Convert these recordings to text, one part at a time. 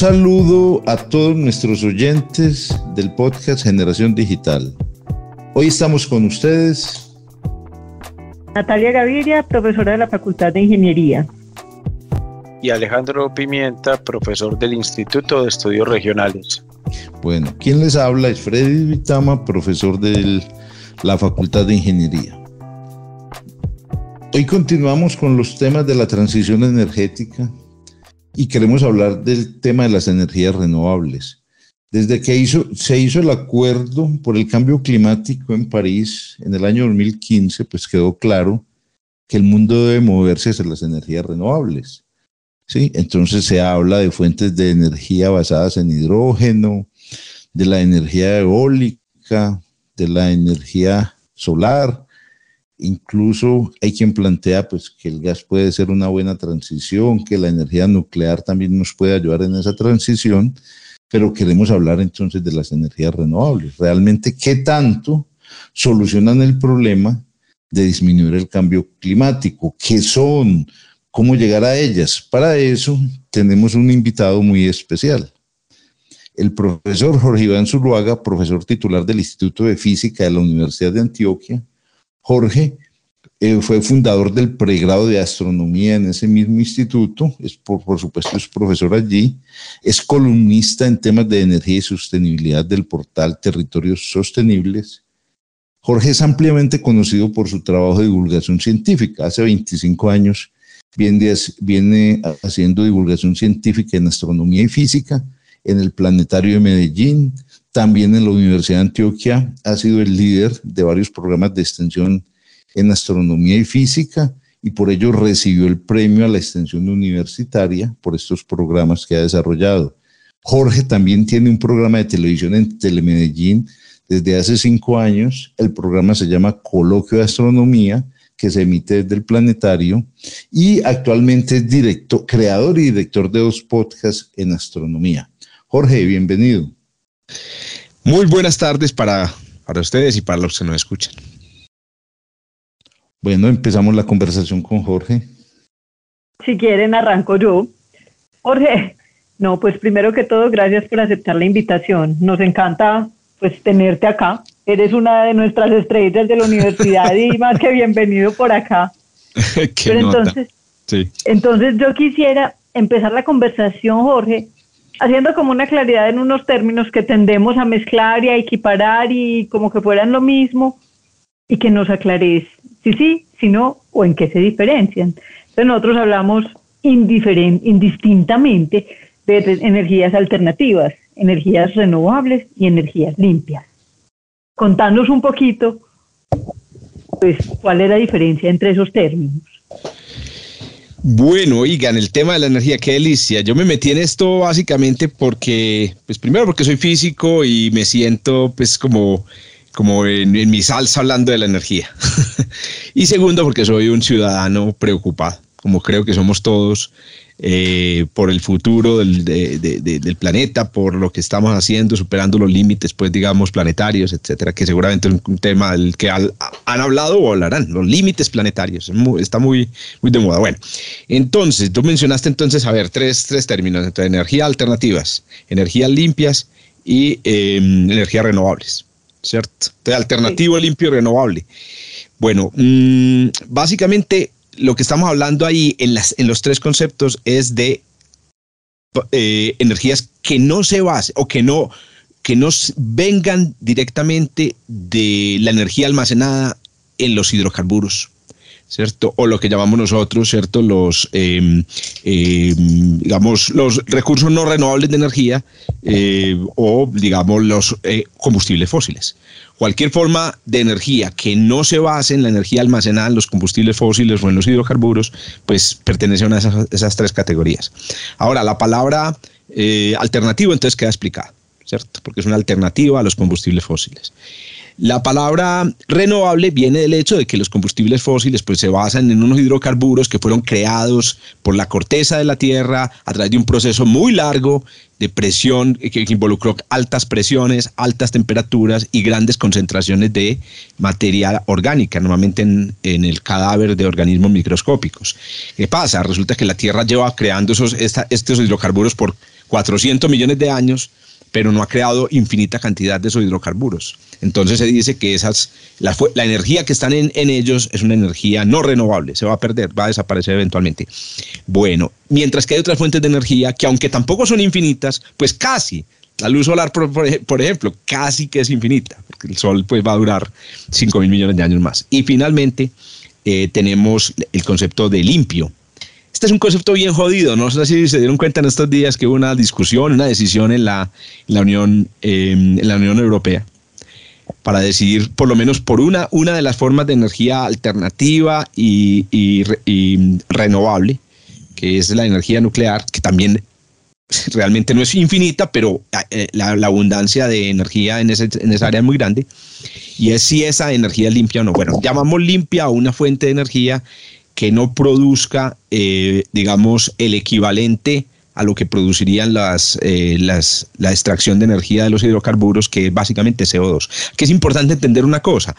Saludo a todos nuestros oyentes del podcast Generación Digital. Hoy estamos con ustedes. Natalia Gaviria, profesora de la Facultad de Ingeniería. Y Alejandro Pimienta, profesor del Instituto de Estudios Regionales. Bueno, quien les habla es Freddy Vitama, profesor de la Facultad de Ingeniería. Hoy continuamos con los temas de la transición energética y queremos hablar del tema de las energías renovables. Desde que se hizo el acuerdo por el cambio climático en París en el año 2015, pues quedó claro que el mundo debe moverse hacia las energías renovables. ¿sí? Entonces se habla de fuentes de energía basadas en hidrógeno, de la energía eólica, de la energía solar, Incluso hay quien plantea pues, que el gas puede ser una buena transición, que la energía nuclear también nos puede ayudar en esa transición, pero queremos hablar entonces de las energías renovables. Realmente, ¿qué tanto solucionan el problema de disminuir el cambio climático? ¿Qué son? ¿Cómo llegar a ellas? Para eso tenemos un invitado muy especial. El profesor Jorge Iván Zuluaga, profesor titular del Instituto de Física de la Universidad de Antioquia, Jorge eh, fue fundador del pregrado de astronomía en ese mismo instituto, es por, supuesto es profesor allí, es columnista en temas de energía y sostenibilidad del portal Territorios Sostenibles. Jorge es ampliamente conocido por su trabajo de divulgación científica. Hace 25 años viene, viene haciendo divulgación científica en astronomía y física en el Planetario de Medellín, también en la Universidad de Antioquia ha sido el líder de varios programas de extensión en astronomía y física y por ello recibió el premio a la extensión universitaria por estos programas que ha desarrollado. Jorge también tiene un programa de televisión en Telemedellín desde hace cinco años. El programa se llama Coloquio de Astronomía, que se emite desde el planetario, y actualmente es director, creador y director de dos podcasts en astronomía. Jorge, bienvenido. Muy buenas tardes para, para ustedes y para los que nos escuchan. Bueno, empezamos la conversación con Jorge. Si quieren, arranco yo. Jorge, no, pues primero que todo, gracias por aceptar la invitación. Nos encanta pues tenerte acá. Eres una de nuestras estrellas de la universidad y más que bienvenido por acá. Pero entonces, sí. entonces yo quisiera empezar la conversación, Jorge, haciendo como una claridad en unos términos que tendemos a mezclar y a equiparar y como que fueran lo mismo y que nos aclares si sí, si no o en qué se diferencian. Entonces nosotros hablamos indistintamente de energías alternativas, energías renovables y energías limpias. Contanos un poquito, pues, cuál es la diferencia entre esos términos. Bueno, oigan, el tema de la energía, qué delicia. Yo me metí en esto básicamente porque, pues primero porque soy físico y me siento pues como, como en, en mi salsa hablando de la energía. y segundo porque soy un ciudadano preocupado, como creo que somos todos eh, por el futuro del, del, planeta, por lo que estamos haciendo, superando los límites, pues digamos, planetarios, etcétera, que seguramente es un tema del que han hablado o hablarán, los límites planetarios, está muy, muy de moda. Bueno, entonces, tú mencionaste entonces, a ver, tres, tres términos, entre energías alternativas, energías limpias y em, energías renovables, ¿cierto? De alternativo, limpio y renovable. Bueno, mm, básicamente lo que estamos hablando ahí en, las, en los tres conceptos es de eh, energías que no se basen o que no, que no vengan directamente de la energía almacenada en los hidrocarburos. ¿Cierto? O lo que llamamos nosotros, ¿cierto? Los, em, em, digamos, los recursos no renovables de energía eh, o, digamos, los eh, combustibles fósiles. Cualquier forma de energía que no se base en la energía almacenada en los combustibles fósiles o en los hidrocarburos, pues pertenece a una de esas, tres categorías. Ahora, la palabra eh, alternativo entonces queda explicada, ¿cierto? Porque es una alternativa a los combustibles fósiles. La palabra renovable viene del hecho de que los combustibles fósiles pues, se basan en unos hidrocarburos que fueron creados por la corteza de la Tierra a través de un proceso muy largo de presión que involucró altas presiones, altas temperaturas y grandes concentraciones de materia orgánica, normalmente en, el cadáver de organismos microscópicos. ¿Qué pasa? Resulta que la Tierra lleva creando esos, estos hidrocarburos por 400 millones de años, pero no ha creado infinita cantidad de esos hidrocarburos. Entonces se dice que esas, la, energía que están en, ellos es una energía no renovable, se va a perder, va a desaparecer eventualmente. Bueno, mientras que hay otras fuentes de energía que aunque tampoco son infinitas, pues casi. La luz solar, por, ejemplo, casi que es infinita, porque el sol pues va a durar 5 mil millones de años más. Y finalmente eh, tenemos el concepto de limpio, este es un concepto bien jodido. No sé si se dieron cuenta en estos días que hubo una discusión, una decisión en la, la Unión, em, en la Unión Europea para decidir por lo menos por una, una de las formas de energía alternativa y, renovable, que es la energía nuclear, que también realmente no es infinita, pero eh, la, abundancia de energía en, ese, en, esa área es muy grande. Y es si esa energía limpia o no. Bueno, llamamos limpia a una fuente de energía que no produzca, eh, digamos, el equivalente a lo que producirían las, eh, las, la extracción de energía de los hidrocarburos, que es básicamente CO2. Que es importante entender una cosa,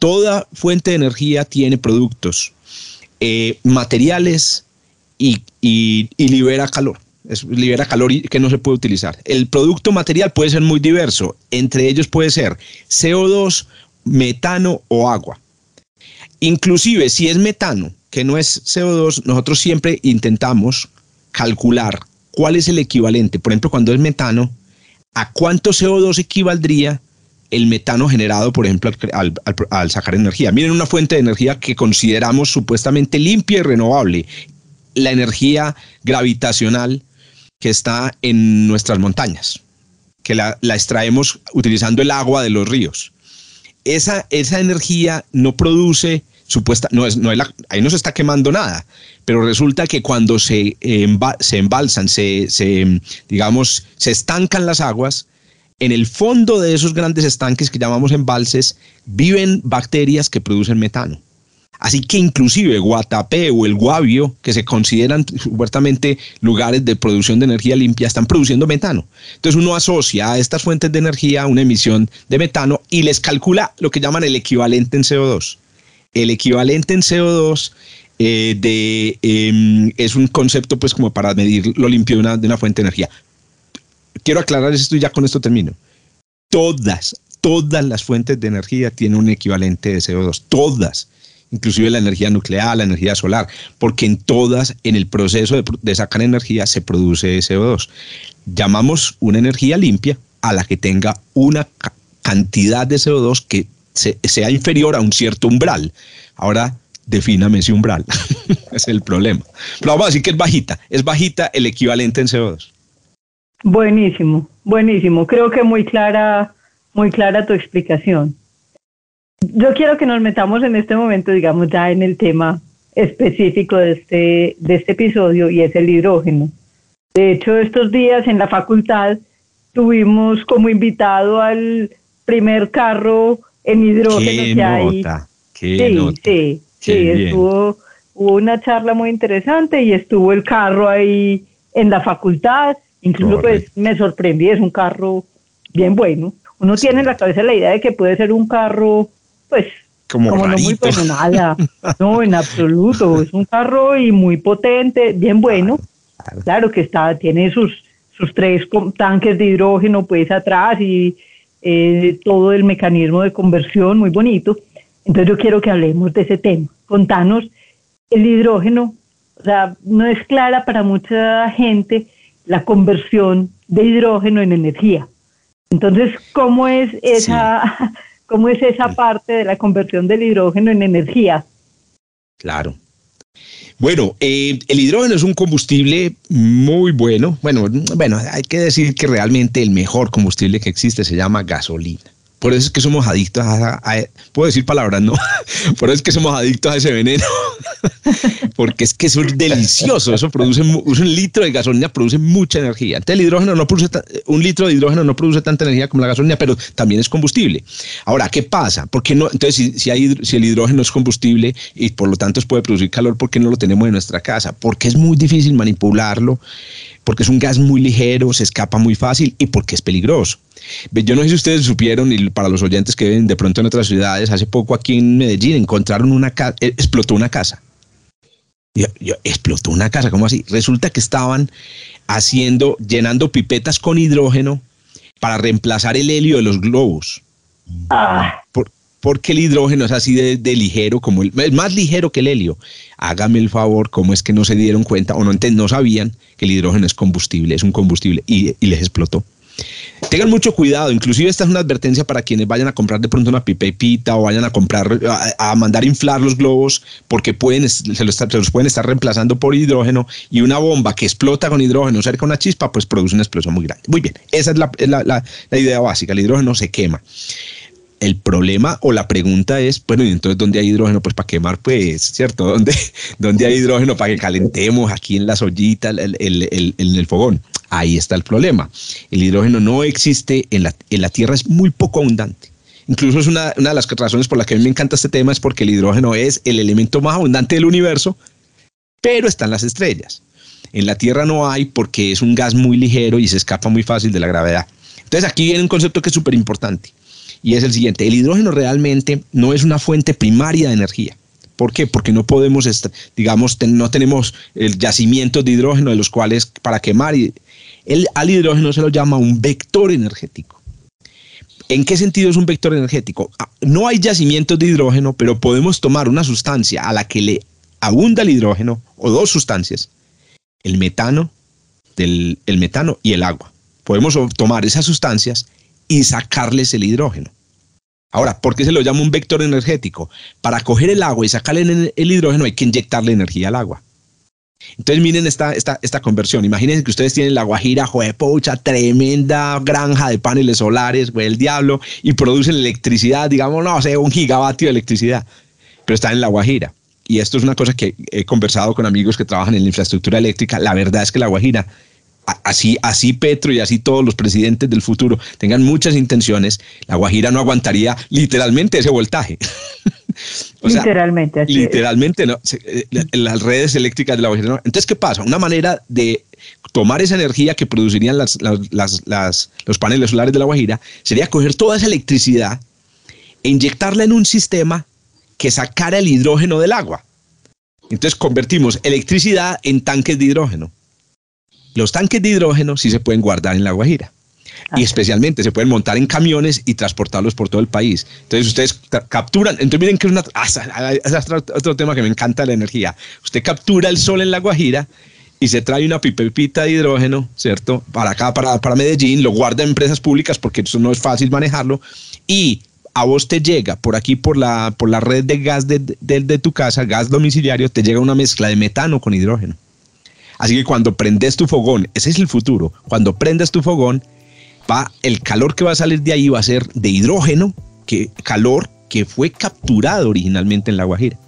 toda fuente de energía tiene productos, eh, materiales y, y, libera calor. libera calor que no se puede utilizar. El producto material puede ser muy diverso, entre ellos puede ser CO2, metano o agua. Inclusive si es metano, que no es CO2, nosotros siempre intentamos calcular cuál es el equivalente. Por ejemplo, cuando es metano, ¿a cuánto CO2 equivaldría el metano generado, por ejemplo, al, sacar energía? Miren una fuente de energía que consideramos supuestamente limpia y renovable, la energía gravitacional que está en nuestras montañas, que la, extraemos utilizando el agua de los ríos. Esa, esa energía no produce supuesta, no es, no es ahí no se está quemando nada, pero resulta que cuando se, embalsan, se, se, digamos, se estancan las aguas, en el fondo de esos grandes estanques que llamamos embalses viven bacterias que producen metano. Así que inclusive Guatapé o el Guavio, que se consideran supuestamente lugares de producción de energía limpia, están produciendo metano. Entonces uno asocia a estas fuentes de energía una emisión de metano y les calcula lo que llaman el equivalente en CO2 el equivalente en CO2 eh, em, es un concepto pues como para medir lo limpio de una, fuente de energía. Quiero aclarar esto y ya con esto termino. Todas, todas las fuentes de energía tienen un equivalente de CO2, todas, inclusive la energía nuclear, la energía solar, porque en todas, en el proceso de sacar energía se produce CO2. Llamamos una energía limpia a la que tenga una cantidad de CO2 que sea inferior a un cierto umbral. Ahora, defíname ese umbral. es el problema. Pero vamos a decir que es bajita. Es bajita el equivalente en CO2. Buenísimo, buenísimo. Creo que muy clara, muy clara tu explicación. Yo quiero que nos metamos en este momento, digamos, ya en el tema específico de este, de este episodio y es el hidrógeno. De hecho, estos días en la facultad tuvimos como invitado al primer carro en hidrógeno que hay. sí, sí, sí, estuvo, hubo una charla muy interesante y estuvo el carro ahí en la facultad, incluso pues me sorprendí, es un carro bien bueno. Uno tiene en la cabeza la idea de que puede ser un carro, pues, como, no muy bueno, nada, no, en absoluto, es un carro y muy potente, bien bueno. Claro, que está, tiene sus, sus tres tanques de hidrógeno pues atrás y eh, todo el mecanismo de conversión, muy bonito. Entonces yo quiero que hablemos de ese tema. Contanos, el hidrógeno, o sea, no es clara para mucha gente la conversión de hidrógeno en energía. Entonces, ¿cómo es esa, cómo es esa parte de la conversión del hidrógeno en energía? Claro. Bueno, eh, el hidrógeno es un combustible muy bueno. Bueno, bueno, hay que decir que realmente el mejor combustible que existe se llama gasolina. Por eso es que somos adictos a, puedo decir palabras, ¿no? Por eso es que somos adictos a ese veneno. Porque es que es delicioso. Eso produce, un litro de gasolina produce mucha energía. Entonces el hidrógeno no produce, un litro de hidrógeno no produce tanta energía como la gasolina, pero también es combustible. Ahora, ¿qué pasa? ¿Por no? Entonces, si, si, hay, si el hidrógeno es combustible y por lo tanto puede producir calor, ¿por qué no lo tenemos en nuestra casa? Porque es muy difícil manipularlo porque es un gas muy ligero, se escapa muy fácil y porque es peligroso. Yo no sé si ustedes supieron, y para los oyentes que ven de pronto en otras ciudades, hace poco aquí en Medellín encontraron una casa, eh, explotó una casa. explotó una casa, ¿cómo así? Resulta que estaban haciendo, llenando pipetas con hidrógeno para reemplazar el helio de los globos. Ah, porque el hidrógeno es así de, ligero, como el, es más ligero que el helio. Hágame el favor, ¿cómo es que no se dieron cuenta o no, no sabían que el hidrógeno es combustible, es un combustible y, les explotó? Tengan mucho cuidado, inclusive esta es una advertencia para quienes vayan a comprar de pronto una pipepita o vayan a comprar, a, mandar inflar los globos, porque pueden, se los, pueden estar reemplazando por hidrógeno y una bomba que explota con hidrógeno cerca de una chispa, pues produce una explosión muy grande. Muy bien, esa es la, la idea básica, el hidrógeno se quema. El problema o la pregunta es, bueno, ¿y entonces dónde hay hidrógeno? Pues para quemar, pues, ¿cierto? ¿Dónde, dónde hay hidrógeno para que calentemos aquí en las ollitas, en el, fogón? Ahí está el problema. El hidrógeno no existe en la, en la Tierra, es muy poco abundante. Incluso es una, una de las razones por las que a mí me encanta este tema, es porque el hidrógeno es el elemento más abundante del universo, pero están las estrellas. En la Tierra no hay porque es un gas muy ligero y se escapa muy fácil de la gravedad. Entonces aquí viene un concepto que es súper importante y es el siguiente. El hidrógeno realmente no es una fuente primaria de energía. ¿Por qué? Porque no podemos, digamos, no tenemos el yacimiento de hidrógeno de los cuales para quemar. El, al hidrógeno se lo llama un vector energético. ¿En qué sentido es un vector energético? Ah, no hay yacimientos de hidrógeno, pero podemos tomar una sustancia a la que le abunda el hidrógeno, o dos sustancias, el metano, el metano y el agua. Podemos tomar esas sustancias y sacarles el hidrógeno. Ahora, ¿por qué se lo llama un vector energético? Para coger el agua y sacarle el hidrógeno hay que inyectarle energía al agua. Entonces miren esta, esta, esta conversión. Imagínense que ustedes tienen la Guajira, pocha, tremenda granja de paneles solares, güey, el diablo, y producen electricidad, digamos, no sé, un gigavatio de electricidad, pero están en la Guajira. Y esto es una cosa que he conversado con amigos que trabajan en la infraestructura eléctrica. La verdad es que la Guajira así, así Petro y así todos los presidentes del futuro tengan muchas intenciones, la Guajira no aguantaría literalmente ese voltaje. literalmente. literalmente, ¿no? Eh, las redes eléctricas de la Guajira. Entonces, ¿qué pasa? Una manera de tomar esa energía que producirían las, los paneles solares de la Guajira sería coger toda esa electricidad e inyectarla en un sistema que sacara el hidrógeno del agua. Entonces convertimos electricidad en tanques de hidrógeno. Los tanques de hidrógeno sí se pueden guardar en la Guajira. Y ah. especialmente se pueden montar en camiones y transportarlos por todo el país. Entonces ustedes capturan, entonces miren que es, una, ah, otro, tema que me encanta la energía. Usted captura el sol en la Guajira y se trae una pipepita de hidrógeno, ¿cierto? Para acá, para, para Medellín, lo guarda en empresas públicas porque eso no es fácil manejarlo y a vos te llega por aquí, por la, por la red de gas de, de tu casa, gas domiciliario, te llega una mezcla de metano con hidrógeno. Así que cuando prendes tu fogón, ese es el futuro, cuando prendes tu fogón, va, el calor que va a salir de ahí va a ser de hidrógeno, que calor que fue capturado originalmente en la Guajira.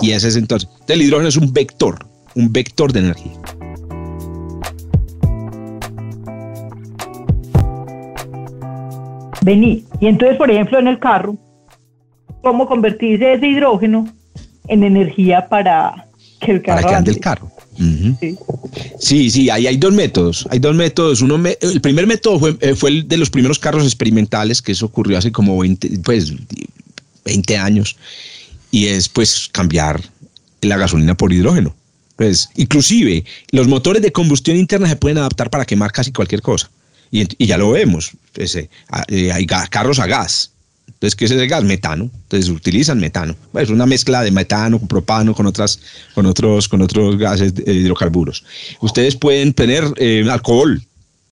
Y ese es entonces, el hidrógeno es un vector, un vector de energía. Vení, y entonces, por ejemplo, en el carro, ¿cómo convertirse ese hidrógeno en energía para que el carro Para que ande el carro. Sí, sí, ahí hay dos métodos. Hay dos métodos. Uno, el primer método fue, eh, fue, el de los primeros carros experimentales, que eso ocurrió hace como 20, pues, 20 años, y es pues cambiar la gasolina por hidrógeno. Pues, inclusive, los motores de combustión interna se pueden adaptar para quemar casi cualquier cosa. Y, ya lo vemos. Pues, eh, eh, hay carros a gas, entonces, ¿qué es el gas? Metano. Entonces, utilizan metano. Es una mezcla de metano con propano, con, otras, con, otros, con otros gases de hidrocarburos. Ustedes pueden tener eh, alcohol.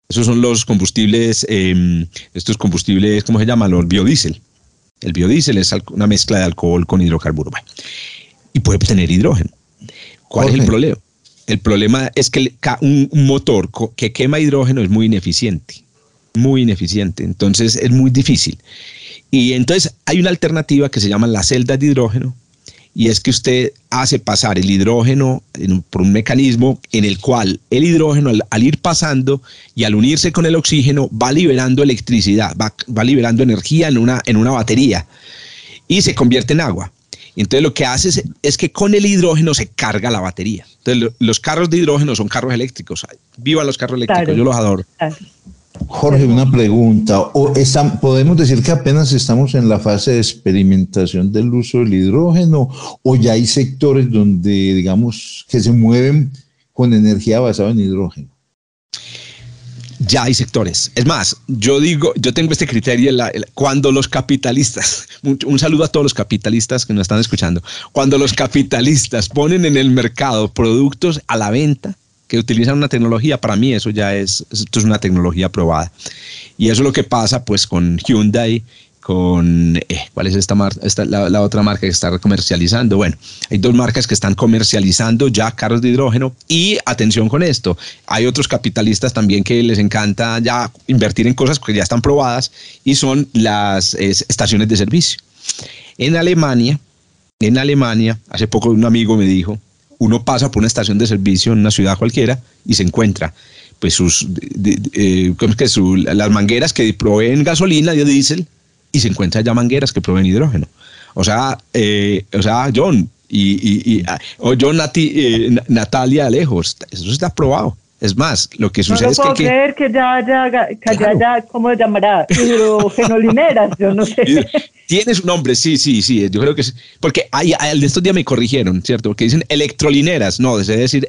Esos son los combustibles, em, estos combustibles, ¿cómo se llaman? Los biodiesel. El biodiesel es una mezcla de alcohol con hidrocarburo. y puede tener hidrógeno. ¿Cuál es el problema? El problema es que un motor que quema hidrógeno es muy ineficiente. Muy ineficiente. Entonces, es muy difícil. Y entonces hay una alternativa que se llama la celda de hidrógeno, y es que usted hace pasar el hidrógeno por un mecanismo en el cual el hidrógeno al, ir pasando y al unirse con el oxígeno va liberando electricidad, va, liberando energía en una, en una batería y se convierte en agua. Entonces lo que hace es, que con el hidrógeno se carga la batería. Entonces los carros de hidrógeno son carros eléctricos. Viva los carros eléctricos, yo los adoro. Jorge, una pregunta. ¿O ¿Podemos decir que apenas estamos en la fase de experimentación del uso del hidrógeno o ya hay sectores donde, digamos, que se mueven con energía basada en hidrógeno? ya hay sectores. Es más, yo digo, yo tengo este criterio, cuando los capitalistas, un, saludo a todos los capitalistas que nos están escuchando, cuando los capitalistas ponen en el mercado productos a la venta que utilizan una tecnología, para mí eso ya es, esto es una tecnología probada. Y eso es lo que pasa pues con Hyundai con, eh, ¿cuál es esta, marca? Esta, la, otra marca que está comercializando? Bueno, hay dos marcas que están comercializando ya carros de hidrógeno y atención con esto, hay otros capitalistas también que les encanta ya invertir en cosas que ya están probadas y son las estaciones de servicio. En Alemania, en Alemania, hace poco un amigo me dijo, uno pasa por una estación de servicio en una ciudad cualquiera y se encuentra pues sus, eh, que las mangueras que proveen gasolina y diésel y se encuentran ya mangueras que proveen hidrógeno. O sea, eh, o sea John y, y, ah, o John Nati, eh, Natalia Alejos, eso está probado. Es más, lo que sucede no es puedo que... creer que ya, ya, que ya, ya, ¿cómo se llamará? Hidrogenolineras, yo no sé. Tiene su nombre, sí, sí, sí, yo creo que es, porque hay, hay, de estos días me corrigieron, ¿cierto? Porque dicen electrolineras, no, se debe decir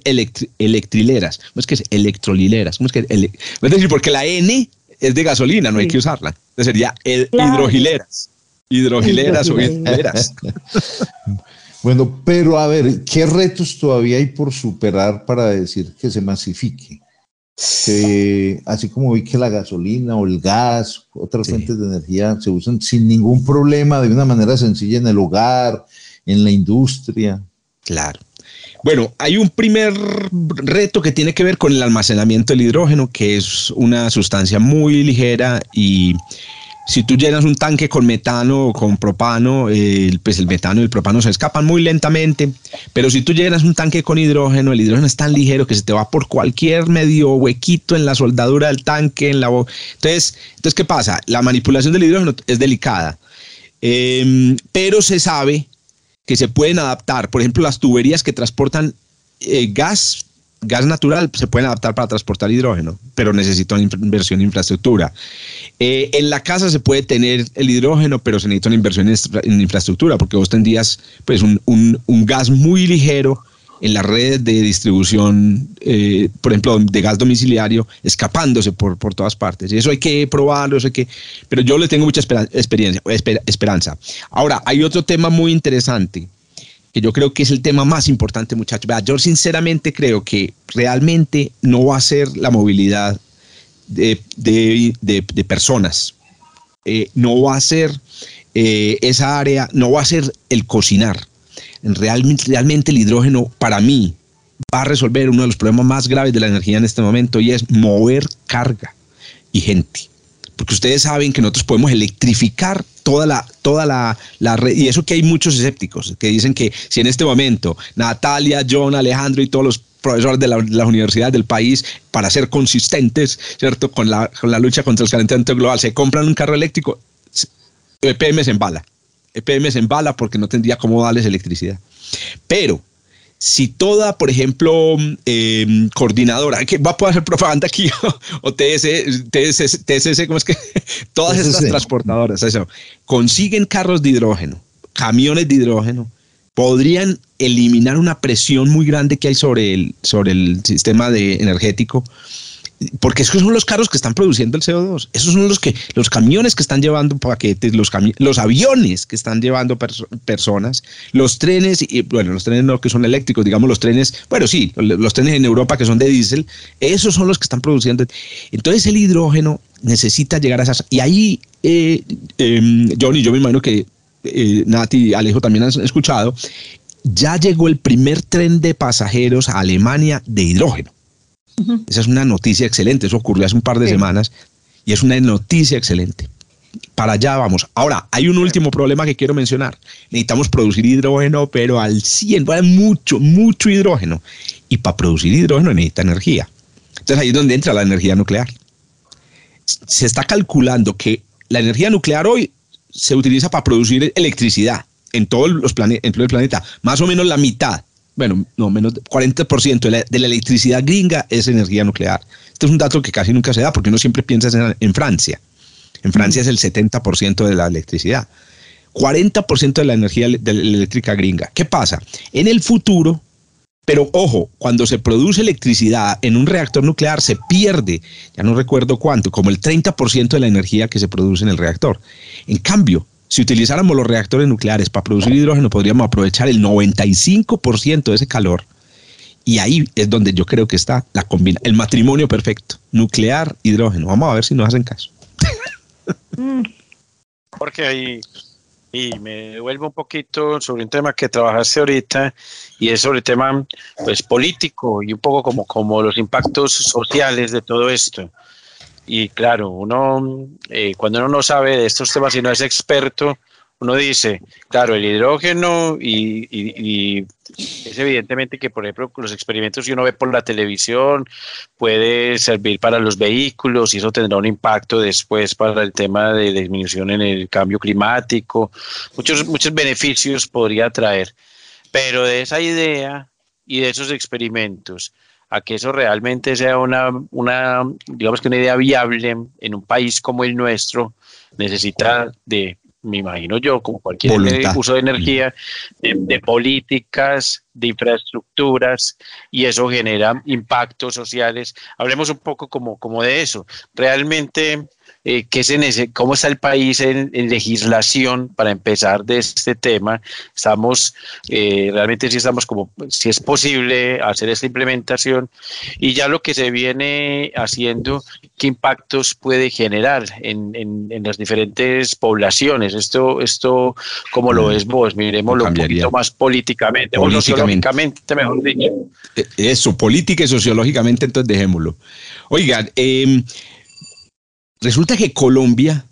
electrileras, ¿cómo es que es electrolileras? ¿Cómo es que es decir, porque la N es de gasolina, no hay que usarla. Entonces sería el hidrogileras. Hidrogileras o hidrogileras. bueno, pero a ver, ¿qué retos todavía hay por superar para decir que se masifique? Así como vi que la gasolina o el gas, otras fuentes de energía se usan sin ningún problema, de una manera sencilla en el hogar, en la industria. Claro. Bueno, hay un primer reto que tiene que ver con el almacenamiento del hidrógeno, que es una sustancia muy ligera y si tú llenas un tanque con metano o con propano, pues el metano y el propano se escapan muy lentamente, pero si tú llenas un tanque con hidrógeno, el hidrógeno es tan ligero que se te va por cualquier medio huequito en la soldadura del tanque, en la entonces, entonces ¿qué pasa? La manipulación del hidrógeno es delicada, em, pero se sabe que se pueden adaptar. Por ejemplo, las tuberías que transportan eh, gas, gas natural, se pueden adaptar para transportar hidrógeno, pero necesitan inversión en infraestructura. Eh, en la casa se puede tener el hidrógeno, pero se necesita una inversión en, infraestructura, porque vos tendrías pues, un, un gas muy ligero en las redes de distribución, eh, por ejemplo, de gas domiciliario, escapándose por, por todas partes. Y eso hay que probarlo, eso hay que... Pero yo le tengo mucha experiencia, esperanza. Ahora, hay otro tema muy interesante que yo creo que es el tema más importante, muchachos. Yo sinceramente creo que realmente no va a ser la movilidad de, de, de, personas, eh, no va a ser eh, esa área, no va a ser el cocinar realmente, realmente el hidrógeno para mí va a resolver uno de los problemas más graves de la energía en este momento y es mover carga y gente. Porque ustedes saben que nosotros podemos electrificar toda la, toda la, la red. Y eso que hay muchos escépticos que dicen que si en este momento Natalia, John, Alejandro y todos los profesores de, las universidades del país, para ser consistentes, ¿cierto? Con la, con la lucha contra el calentamiento global, se compran un carro eléctrico, EPM se embala. EPM se embala porque no tendría cómo darles electricidad. Pero si toda, por ejemplo, em, coordinadora, que va a poder hacer propaganda aquí, o TS, TS, TSS, ¿cómo es que? Todas estas transportadoras, eso, consiguen carros de hidrógeno, camiones de hidrógeno, podrían eliminar una presión muy grande que hay sobre el, sobre el sistema de energético porque esos son los carros que están produciendo el CO2, esos son los que los camiones que están llevando paquetes, los, los aviones que están llevando personas, los trenes y bueno, los trenes no que son eléctricos, digamos los trenes, bueno, sí, los trenes en Europa que son de diésel, esos son los que están produciendo. Entonces el hidrógeno necesita llegar a esas y ahí eh, em, Johnny, yo me imagino que eh, Nati y Alejo también han escuchado, ya llegó el primer tren de pasajeros a Alemania de hidrógeno. Esa es una noticia excelente, eso ocurrió hace un par de semanas y es una noticia excelente. Para allá vamos. Ahora, hay un último problema que quiero mencionar. Necesitamos producir hidrógeno, pero al 100, mucho, mucho hidrógeno. Y para producir hidrógeno necesita energía. Entonces ahí es donde entra la energía nuclear. Se está calculando que la energía nuclear hoy se utiliza para producir electricidad en los en todo el planeta, más o menos la mitad bueno, no, menos 40% de la, de la, electricidad gringa es energía nuclear. Este es un dato que casi nunca se da porque uno siempre piensa en, en Francia. En Francia es el 70% de la electricidad. 40% de la energía de la eléctrica gringa. ¿Qué pasa? En el futuro, Pero ojo, cuando se produce electricidad en un reactor nuclear se pierde, ya no recuerdo cuánto, como el 30% de la energía que se produce en el reactor. En cambio, si utilizáramos los reactores nucleares para producir hidrógeno, podríamos aprovechar el 95% de ese calor. Y ahí es donde yo creo que está la combina, el matrimonio perfecto, nuclear, hidrógeno. Vamos a ver si nos hacen caso. Porque ahí y me vuelvo un poquito sobre un tema que trabajaste ahorita y es sobre el tema pues político y un poco como, como los impactos sociales de todo esto. Y claro, uno eh, cuando uno no sabe de estos temas y no es experto, uno dice, claro, el hidrógeno y, es evidentemente que, por ejemplo, los experimentos que uno ve por la televisión puede servir para los vehículos y eso tendrá un impacto después para el tema de disminución en el cambio climático. Muchos, muchos beneficios podría traer, pero de esa idea y de esos experimentos a que eso realmente sea una, una, digamos que una idea viable en un país como el nuestro, necesita de me imagino yo, como cualquier uso de energía, de, políticas, de infraestructuras, y eso genera impactos sociales. Hablemos un poco como, como de eso. Realmente eh, qué se cómo está el país en, legislación para empezar de este tema. Estamos, eh, realmente si estamos como, si es posible hacer esta implementación y ya lo que se viene haciendo, qué impactos puede generar en, en, las diferentes poblaciones. Esto, esto, ¿cómo lo mm. ves vos? Miremoslo un poquito más políticamente, o sociológicamente, mejor dicho. Eh, eso, política y sociológicamente, entonces dejémoslo. Oigan, eh, Resulta que Colombia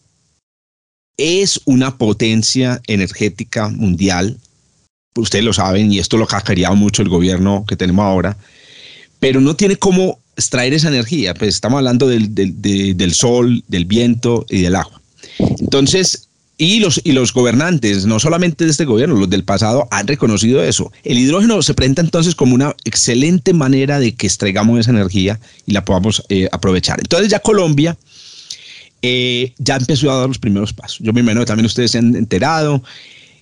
es una potencia energética mundial. Ustedes lo saben y esto lo ha mucho el gobierno que tenemos ahora, pero no tiene cómo extraer esa energía. Pues estamos hablando del, del sol, del viento y del agua. Entonces, y los, y los gobernantes, no solamente de este gobierno, los del pasado, han reconocido eso. El hidrógeno se presenta entonces como una excelente manera de que extraigamos esa energía y la podamos eh, aprovechar. Entonces ya Colombia eh, ya empezó a dar los primeros pasos. Yo me imagino que también ustedes se han enterado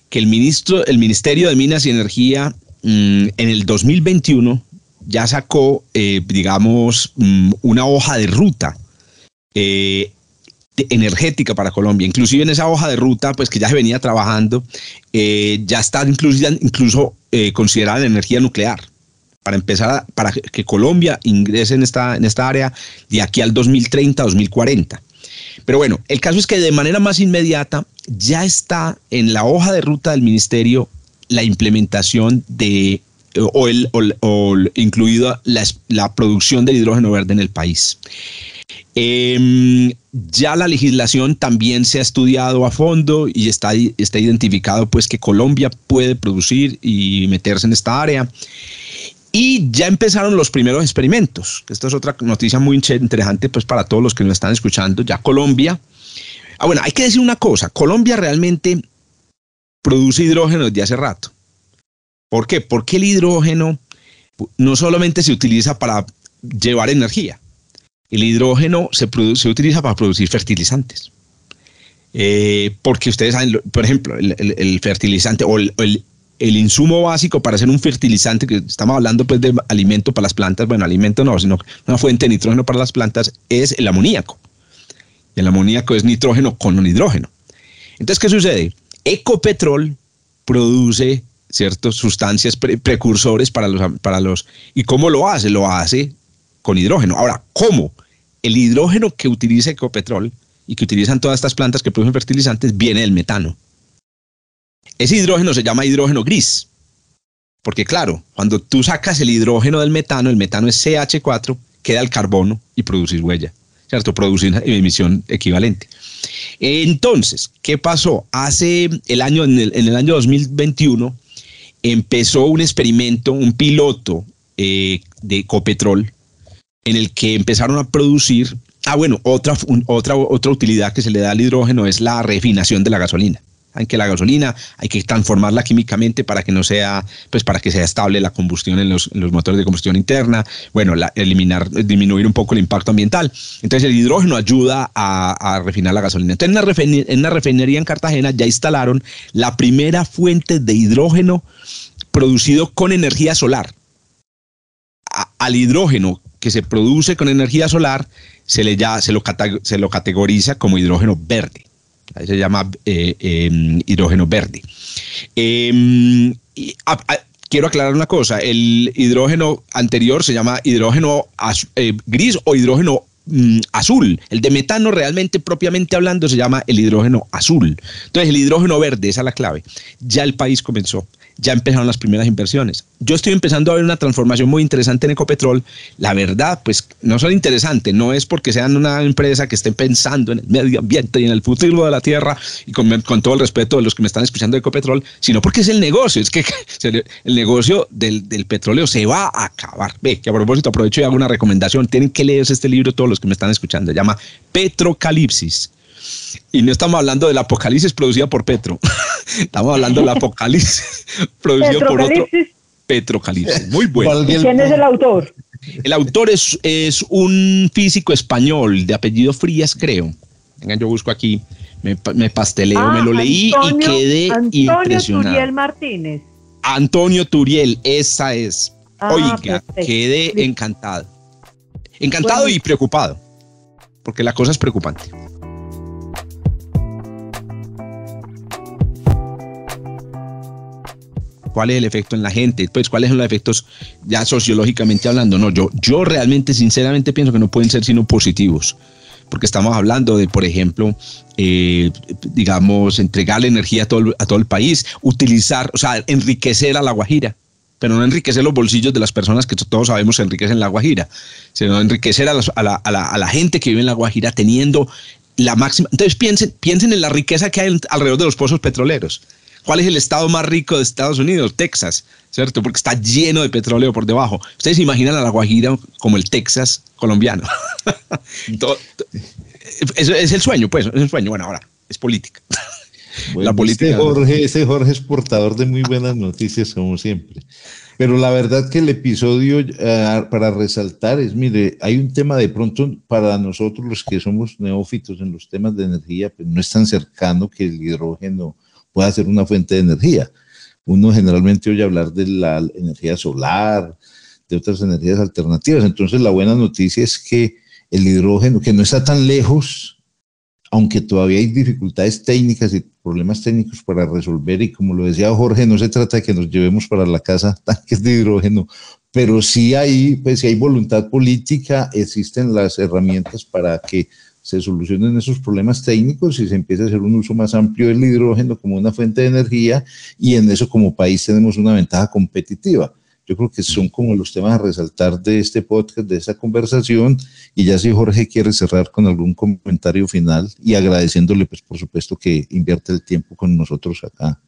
que el, ministro, el Ministerio de Minas y Energía mm, en el 2021 ya sacó, eh, digamos, mm, una hoja de ruta eh, energética para Colombia. Inclusive en esa hoja de ruta, pues que ya se venía trabajando, ya está incluso, incluso considerada energía nuclear para empezar, para que Colombia ingrese en esta, en esta área de aquí al 2030-2040. Pero bueno, el caso es que de manera más inmediata ya está en la hoja de ruta del ministerio la implementación de o, el, o, incluida la, producción del hidrógeno verde en el país. Em, ya la legislación también se ha estudiado a fondo y está, está identificado pues que Colombia puede producir y meterse en esta área. Y ya empezaron los primeros experimentos. Esta es otra noticia muy interesante pues para todos los que nos están escuchando. Ya Colombia. Ah, bueno, hay que decir una cosa. Colombia realmente produce hidrógeno desde hace rato. ¿Por qué? Porque el hidrógeno no solamente se utiliza para llevar energía. El hidrógeno se, se utiliza para producir fertilizantes. Eh, porque ustedes saben, por ejemplo, el, fertilizante o el, el insumo básico para hacer un fertilizante, que estamos hablando pues de alimento para las plantas, bueno, alimento no, sino una fuente de nitrógeno para las plantas, es el amoníaco. El amoníaco es nitrógeno con hidrógeno. Entonces, ¿qué sucede? Ecopetrol produce ciertas sustancias precursores para los, para los... ¿Y cómo lo hace? Lo hace con hidrógeno. Ahora, ¿cómo? El hidrógeno que utiliza Ecopetrol y que utilizan todas estas plantas que producen fertilizantes viene del metano. Ese hidrógeno se llama hidrógeno gris, porque claro, cuando tú sacas el hidrógeno del metano, el metano es CH4, queda el carbono y producir huella, ¿cierto? Producir emisión equivalente. Entonces, ¿qué pasó? Hace el año, en el, año 2021, empezó un experimento, un piloto eh, de Copetrol, en el que empezaron a producir, ah, bueno, otra, otra, otra utilidad que se le da al hidrógeno es la refinación de la gasolina en que la gasolina hay que transformarla químicamente para que no sea, pues para que sea estable la combustión en los, motores de combustión interna, bueno, eliminar, disminuir un poco el impacto ambiental. Entonces el hidrógeno ayuda a, refinar la gasolina. Entonces en una, refinería, en Cartagena ya instalaron la primera fuente de hidrógeno producido con energía solar. al hidrógeno que se produce con energía solar se, le ya, se, lo, se lo categoriza como hidrógeno verde. Ahí se llama eh, em, hidrógeno verde. Em, quiero aclarar una cosa, el hidrógeno anterior se llama hidrógeno eh, gris o hidrógeno mm, azul. El de metano realmente, propiamente hablando, se llama el hidrógeno azul. Entonces, el hidrógeno verde, esa es la clave. Ya el país comenzó ya empezaron las primeras inversiones. Yo estoy empezando a ver una transformación muy interesante en Ecopetrol. La verdad, pues no son interesantes, no es porque sean una empresa que esté pensando en el medio ambiente y en el futuro de la tierra y con, todo el respeto de los que me están escuchando de Ecopetrol, sino porque es el negocio, es que el negocio del, petróleo se va a acabar. Ve, que a propósito aprovecho y hago una recomendación, tienen que leerse este libro todos los que me están escuchando, se llama Petrocalipsis y no estamos hablando del apocalipsis producida por Petro. estamos hablando del apocalipsis producido por otro. Petrocalipsis. Muy bueno. ¿Quién es el autor? El autor es, es un físico español de apellido Frías, creo. Venga, yo busco aquí, me, pasteleo, me lo leí y quedé Antonio impresionado. Turiel Martínez. Antonio Turiel, esa es. Ah, Oiga, quedé encantado. Encantado y preocupado, porque la cosa es preocupante. Cuál es el efecto en la gente, pues cuáles son los efectos ya sociológicamente hablando. No, yo, yo realmente, sinceramente pienso que no pueden ser sino positivos, porque estamos hablando de, por ejemplo, eh, digamos, entregarle energía a todo, a todo el país, utilizar, o sea, enriquecer a la Guajira pero no enriquecer los bolsillos de las personas que todos sabemos enriquecen la Guajira, sino enriquecer a, a, la, a, la, a, la, gente que vive en la Guajira teniendo la máxima. Entonces piensen, piensen en la riqueza que hay alrededor de los pozos petroleros. ¿Cuál es el estado más rico de Estados Unidos? Texas, ¿cierto? Porque está lleno de petróleo por debajo. Ustedes se imaginan a la Guajira como el Texas colombiano. eso es el sueño, pues, es el sueño. Bueno, ahora es política. la política. Jorge, ese Jorge es portador de muy buenas noticias, como siempre. Pero la verdad que el episodio eh, para resaltar es, mire, hay un tema de pronto para nosotros los que somos neófitos en los temas de energía, pues no es tan cercano que el hidrógeno pueda ser una fuente de energía. Uno generalmente oye hablar de la energía solar, de otras energías alternativas. Entonces la buena noticia es que el hidrógeno, que no está tan lejos, aunque todavía hay dificultades técnicas y problemas técnicos para resolver, y como lo decía Jorge, no se trata de que nos llevemos para la casa tanques de hidrógeno, pero sí hay, pues, si hay voluntad política, existen las herramientas para que se solucionen esos problemas técnicos y se empiece a hacer un uso más amplio del hidrógeno como una fuente de energía y en eso como país tenemos una ventaja competitiva. Yo creo que son como los temas a resaltar de este podcast, de esta conversación. Y ya si Jorge quiere cerrar con algún comentario final y agradeciéndole, pues por supuesto que invierte el tiempo con nosotros acá.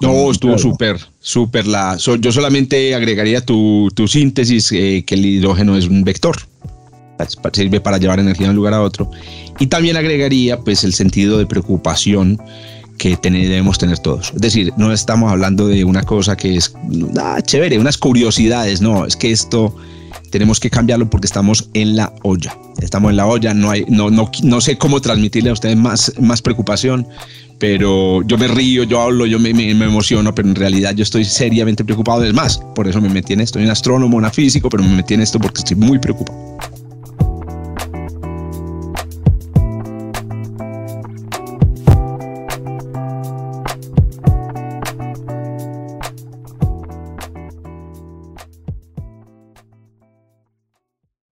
No, estuvo súper, súper. La, yo solamente agregaría tu, tu síntesis, eh, que el hidrógeno es un vector sirve para llevar energía de un lugar a otro. Y también agregaría pues el sentido de preocupación que debemos tener todos. Es decir, no estamos hablando de una cosa que es ah, chévere, unas curiosidades, no, es que esto tenemos que cambiarlo porque estamos en la olla. Estamos en la olla, no, hay, no, no, no sé cómo transmitirle a ustedes más, más preocupación, pero yo me río, yo hablo, yo me, me, emociono, pero en realidad yo estoy seriamente preocupado. Es más, por eso me metí en esto. Soy un astrónomo, un físico, pero me metí en esto porque estoy muy preocupado.